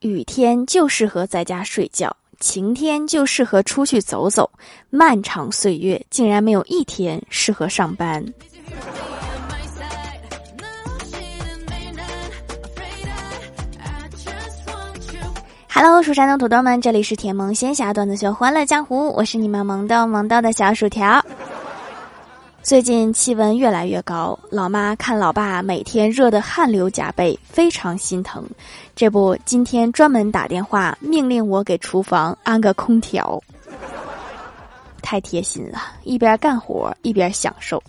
雨天就适合在家睡觉，晴天就适合出去走走。漫长岁月，竟然没有一天适合上班。Hello，蜀山的土豆们，这里是甜萌仙侠段子秀《欢乐江湖》，我是你们萌豆萌豆的小薯条。最近气温越来越高，老妈看老爸每天热得汗流浃背，非常心疼。这不，今天专门打电话命令我给厨房安个空调，太贴心了，一边干活一边享受。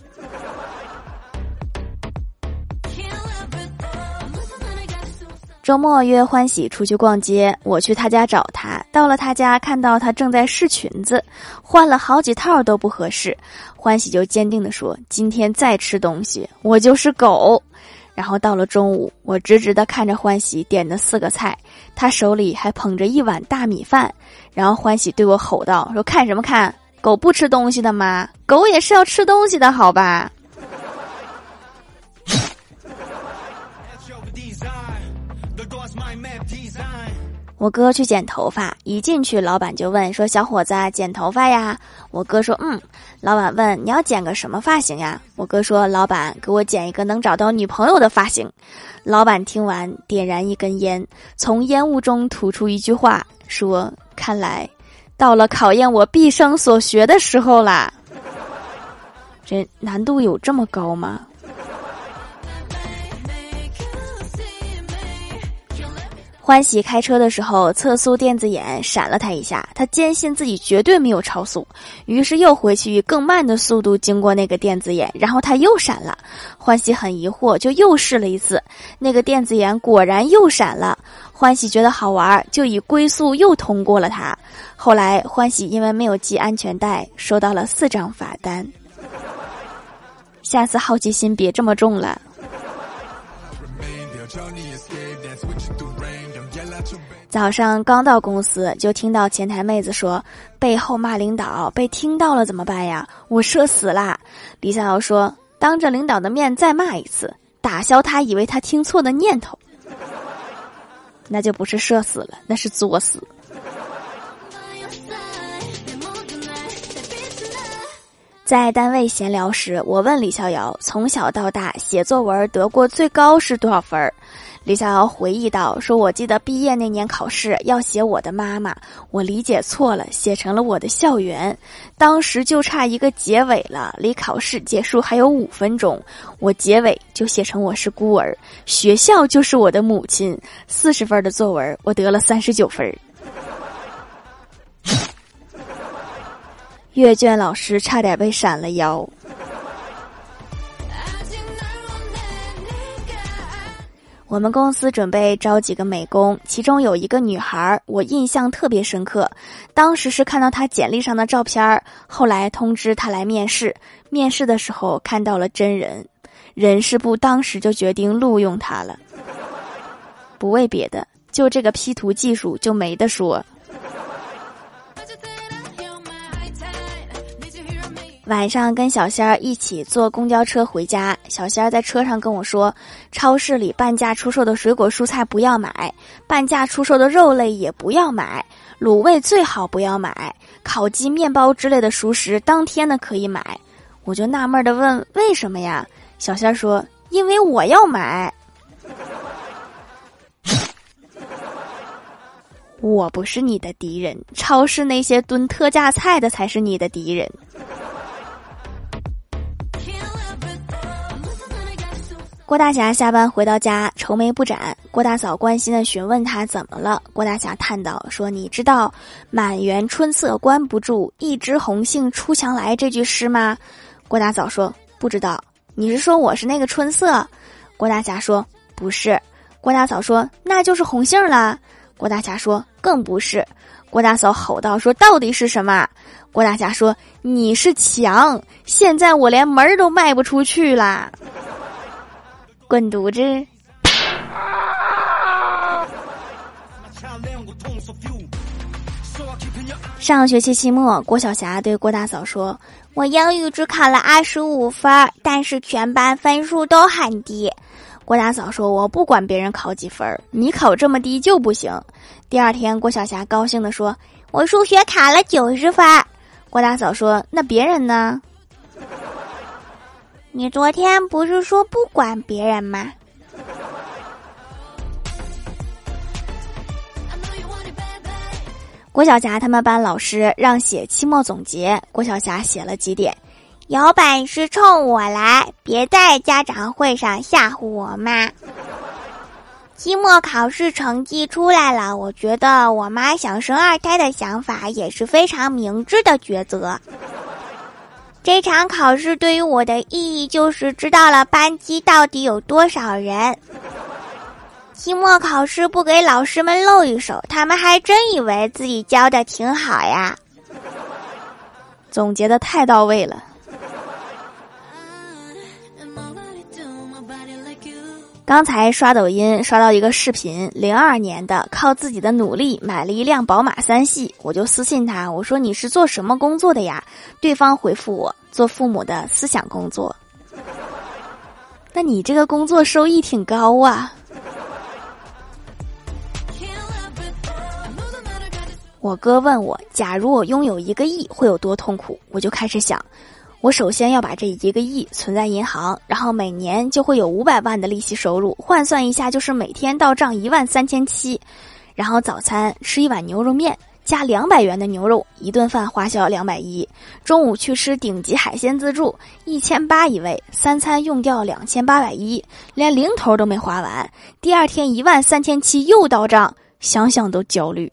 周末约欢喜出去逛街，我去他家找他。到了他家，看到他正在试裙子，换了好几套都不合适。欢喜就坚定地说：“今天再吃东西，我就是狗。”然后到了中午，我直直地看着欢喜点的四个菜，他手里还捧着一碗大米饭。然后欢喜对我吼道：“说看什么看？狗不吃东西的吗？狗也是要吃东西的，好吧？”我哥去剪头发，一进去，老板就问说：“小伙子，剪头发呀？”我哥说：“嗯。”老板问：“你要剪个什么发型呀？”我哥说：“老板，给我剪一个能找到女朋友的发型。”老板听完，点燃一根烟，从烟雾中吐出一句话，说：“看来，到了考验我毕生所学的时候啦。”这难度有这么高吗？欢喜开车的时候，测速电子眼闪了他一下，他坚信自己绝对没有超速，于是又回去以更慢的速度经过那个电子眼，然后他又闪了。欢喜很疑惑，就又试了一次，那个电子眼果然又闪了。欢喜觉得好玩，就以龟速又通过了他。后来欢喜因为没有系安全带，收到了四张罚单。下次好奇心别这么重了。早上刚到公司，就听到前台妹子说：“背后骂领导，被听到了怎么办呀？”我社死啦！李逍遥说：“当着领导的面再骂一次，打消他以为他听错的念头。”那就不是社死了，那是作死。在单位闲聊时，我问李逍遥：“从小到大写作文得过最高是多少分？”李逍遥回忆道：“说我记得毕业那年考试要写我的妈妈，我理解错了，写成了我的校园。当时就差一个结尾了，离考试结束还有五分钟，我结尾就写成我是孤儿，学校就是我的母亲。四十分的作文，我得了三十九分。阅卷老师差点被闪了腰。”我们公司准备招几个美工，其中有一个女孩，我印象特别深刻。当时是看到她简历上的照片儿，后来通知她来面试。面试的时候看到了真人，人事部当时就决定录用她了。不为别的，就这个 P 图技术就没得说。晚上跟小仙儿一起坐公交车回家，小仙儿在车上跟我说：“超市里半价出售的水果蔬菜不要买，半价出售的肉类也不要买，卤味最好不要买，烤鸡、面包之类的熟食当天的可以买。”我就纳闷的问：“为什么呀？”小仙儿说：“因为我要买。”我不是你的敌人，超市那些蹲特价菜的才是你的敌人。郭大侠下班回到家，愁眉不展。郭大嫂关心的询问他怎么了。郭大侠叹道：“说你知道‘满园春色关不住，一枝红杏出墙来’这句诗吗？”郭大嫂说：“不知道。”你是说我是那个春色？郭大侠说：“不是。”郭大嫂说：“那就是红杏啦。”郭大侠说：“更不是。”郭大嫂吼道：“说到底是什么？”郭大侠说：“你是墙，现在我连门儿都迈不出去啦。”滚犊子！上学期期末，郭晓霞对郭大嫂说：“我英语只考了二十五分，但是全班分数都很低。”郭大嫂说：“我不管别人考几分，你考这么低就不行。”第二天，郭晓霞高兴地说：“我数学考了九十分。”郭大嫂说：“那别人呢？你昨天不是说不管别人吗？”郭晓霞他们班老师让写期末总结，郭晓霞写了几点：有本事冲我来，别在家长会上吓唬我妈。期末考试成绩出来了，我觉得我妈想生二胎的想法也是非常明智的抉择。这场考试对于我的意义就是知道了班级到底有多少人。期末考试不给老师们露一手，他们还真以为自己教的挺好呀。总结的太到位了。刚才刷抖音刷到一个视频，零二年的，靠自己的努力买了一辆宝马三系，我就私信他，我说你是做什么工作的呀？对方回复我，做父母的思想工作。那你这个工作收益挺高啊。我哥问我，假如我拥有一个亿会有多痛苦？我就开始想，我首先要把这一个亿存在银行，然后每年就会有五百万的利息收入，换算一下就是每天到账一万三千七。然后早餐吃一碗牛肉面加两百元的牛肉，一顿饭花销两百一。中午去吃顶级海鲜自助，一千八一位，三餐用掉两千八百一，连零头都没花完。第二天一万三千七又到账，想想都焦虑。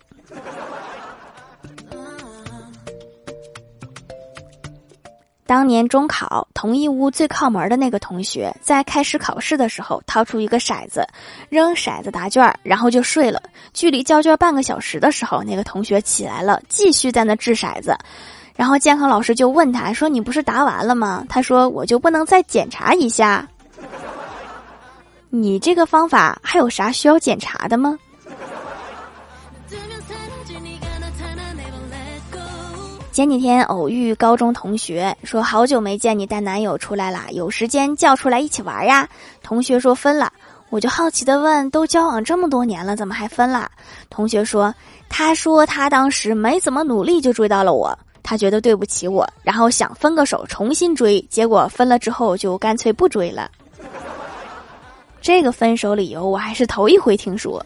当年中考，同一屋最靠门的那个同学，在开始考试的时候，掏出一个骰子，扔骰子答卷，然后就睡了。距离交卷半个小时的时候，那个同学起来了，继续在那掷骰子。然后监考老师就问他说：“你不是答完了吗？”他说：“我就不能再检查一下？你这个方法还有啥需要检查的吗？”前几天偶遇高中同学，说好久没见你带男友出来了，有时间叫出来一起玩呀？同学说分了，我就好奇的问，都交往这么多年了，怎么还分了？同学说，他说他当时没怎么努力就追到了我，他觉得对不起我，然后想分个手重新追，结果分了之后就干脆不追了。这个分手理由我还是头一回听说。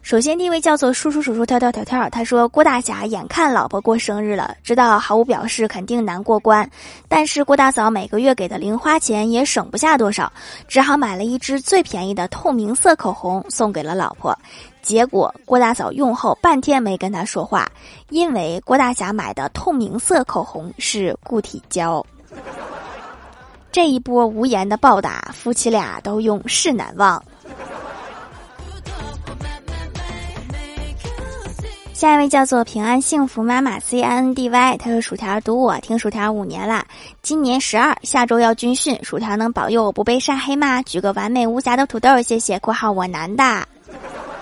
首先，第一位叫做叔叔叔叔跳跳跳跳，他说郭大侠眼看老婆过生日了，知道毫无表示肯定难过关，但是郭大嫂每个月给的零花钱也省不下多少，只好买了一支最便宜的透明色口红送给了老婆。结果郭大嫂用后半天没跟他说话，因为郭大侠买的透明色口红是固体胶。这一波无言的暴打，夫妻俩都永世难忘。下一位叫做平安幸福妈妈 Cindy，他说：“薯条读我听薯条五年啦，今年十二，下周要军训，薯条能保佑我不被晒黑吗？举个完美无瑕的土豆，谢谢。括号我男的，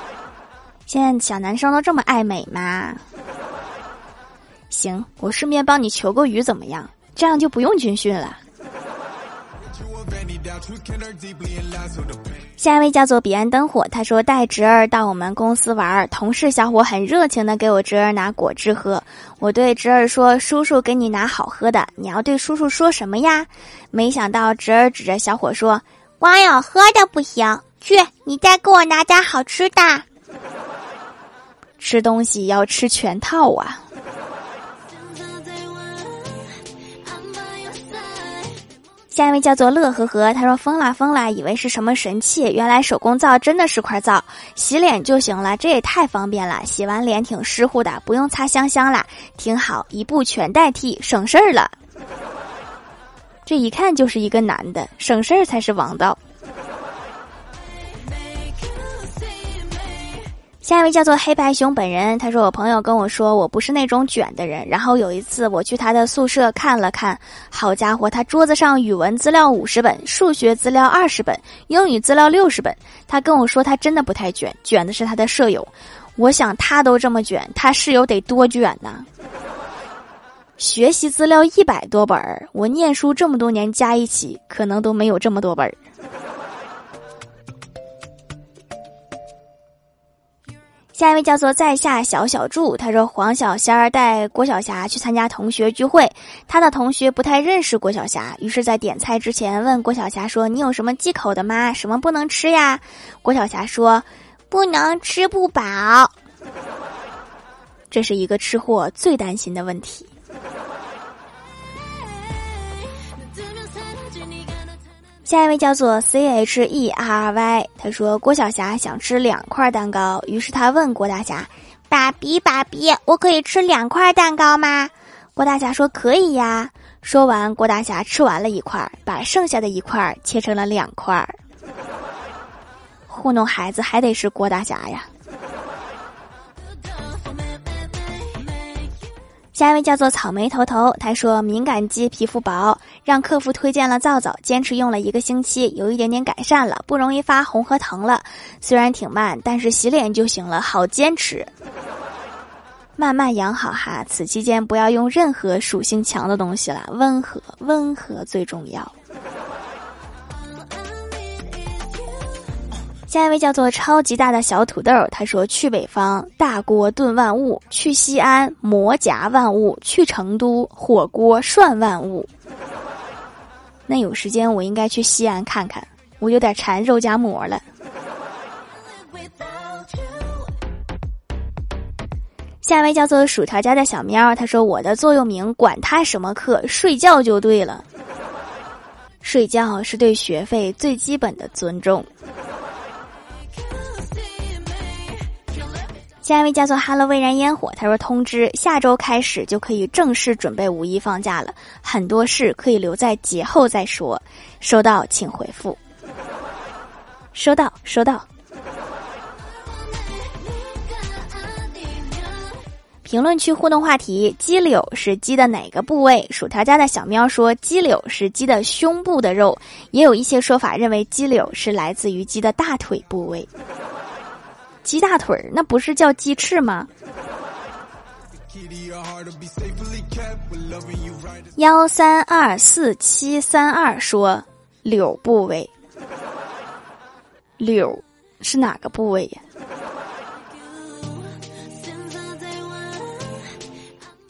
现在小男生都这么爱美吗？行，我顺便帮你求个雨，怎么样？这样就不用军训了。”下一位叫做彼岸灯火，他说带侄儿到我们公司玩，同事小伙很热情的给我侄儿拿果汁喝。我对侄儿说：“叔叔给你拿好喝的，你要对叔叔说什么呀？”没想到侄儿指着小伙说：“光有喝的不行，去你再给我拿点好吃的。吃东西要吃全套啊。”下一位叫做乐呵呵，他说疯啦疯啦，以为是什么神器，原来手工皂真的是块皂，洗脸就行了，这也太方便了，洗完脸挺湿乎的，不用擦香香啦，挺好，一步全代替，省事儿了。这一看就是一个男的，省事儿才是王道。下一位叫做黑白熊本人，他说我朋友跟我说我不是那种卷的人，然后有一次我去他的宿舍看了看，好家伙，他桌子上语文资料五十本，数学资料二十本，英语资料六十本。他跟我说他真的不太卷，卷的是他的舍友。我想他都这么卷，他室友得多卷呢。学习资料一百多本儿，我念书这么多年加一起，可能都没有这么多本儿。下一位叫做在下小小柱，他说黄小仙儿带郭晓霞去参加同学聚会，他的同学不太认识郭晓霞，于是，在点菜之前问郭晓霞说：“你有什么忌口的吗？什么不能吃呀？”郭晓霞说：“不能吃不饱。”这是一个吃货最担心的问题。下一位叫做 C H E R Y，他说郭晓霞想吃两块蛋糕，于是他问郭大侠：“爸比爸比，我可以吃两块蛋糕吗？”郭大侠说：“可以呀。”说完，郭大侠吃完了一块，把剩下的一块切成了两块。糊弄孩子还得是郭大侠呀。下一位叫做草莓头头，他说敏感肌皮肤薄，让客服推荐了皂皂，坚持用了一个星期，有一点点改善了，不容易发红和疼了。虽然挺慢，但是洗脸就行了，好坚持。慢慢养好哈，此期间不要用任何属性强的东西了，温和温和最重要。下一位叫做超级大的小土豆，他说：“去北方大锅炖万物，去西安馍夹万物，去成都火锅涮万物。”那有时间我应该去西安看看，我有点馋肉夹馍了。下一位叫做薯条家的小喵，他说：“我的座右铭，管他什么课，睡觉就对了。睡觉是对学费最基本的尊重。”下一位叫做哈喽，蔚然烟火。他说：“通知，下周开始就可以正式准备五一放假了，很多事可以留在节后再说。”收到，请回复。收到，收到。评论区互动话题：鸡柳是鸡的哪个部位？薯条家的小喵说：“鸡柳是鸡的胸部的肉。”也有一些说法认为鸡柳是来自于鸡的大腿部位。鸡大腿儿，那不是叫鸡翅吗？幺三二四七三二说柳部位，柳是哪个部位呀？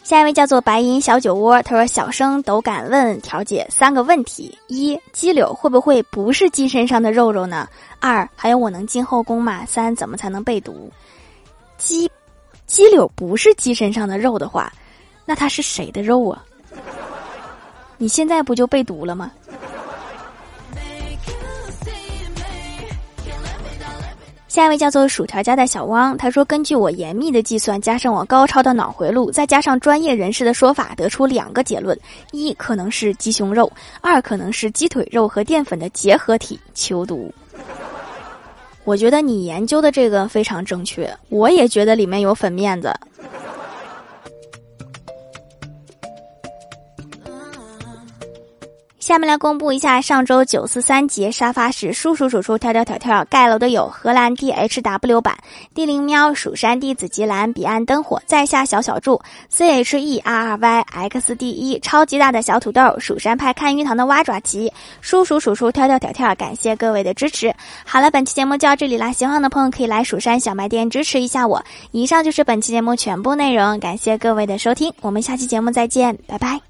下一位叫做白银小酒窝，他说：“小生斗敢问调解三个问题：一，鸡柳会不会不是鸡身上的肉肉呢？二，还有我能进后宫吗？三，怎么才能被毒？鸡，鸡柳不是鸡身上的肉的话，那它是谁的肉啊？你现在不就被毒了吗？”下一位叫做薯条家的小汪，他说：“根据我严密的计算，加上我高超的脑回路，再加上专业人士的说法，得出两个结论：一可能是鸡胸肉，二可能是鸡腿肉和淀粉的结合体——求毒。”我觉得你研究的这个非常正确，我也觉得里面有粉面子。下面来公布一下上周九四三节沙发是叔叔数数跳跳跳跳盖楼的有荷兰 D H W 版地灵喵蜀山弟子吉兰彼岸灯火在下小小柱 C H E R R Y X D 一超级大的小土豆蜀山派看鱼塘的蛙爪奇叔叔数数跳跳跳跳感谢各位的支持。好了，本期节目就到这里啦，喜欢的朋友可以来蜀山小卖店支持一下我。以上就是本期节目全部内容，感谢各位的收听，我们下期节目再见，拜拜。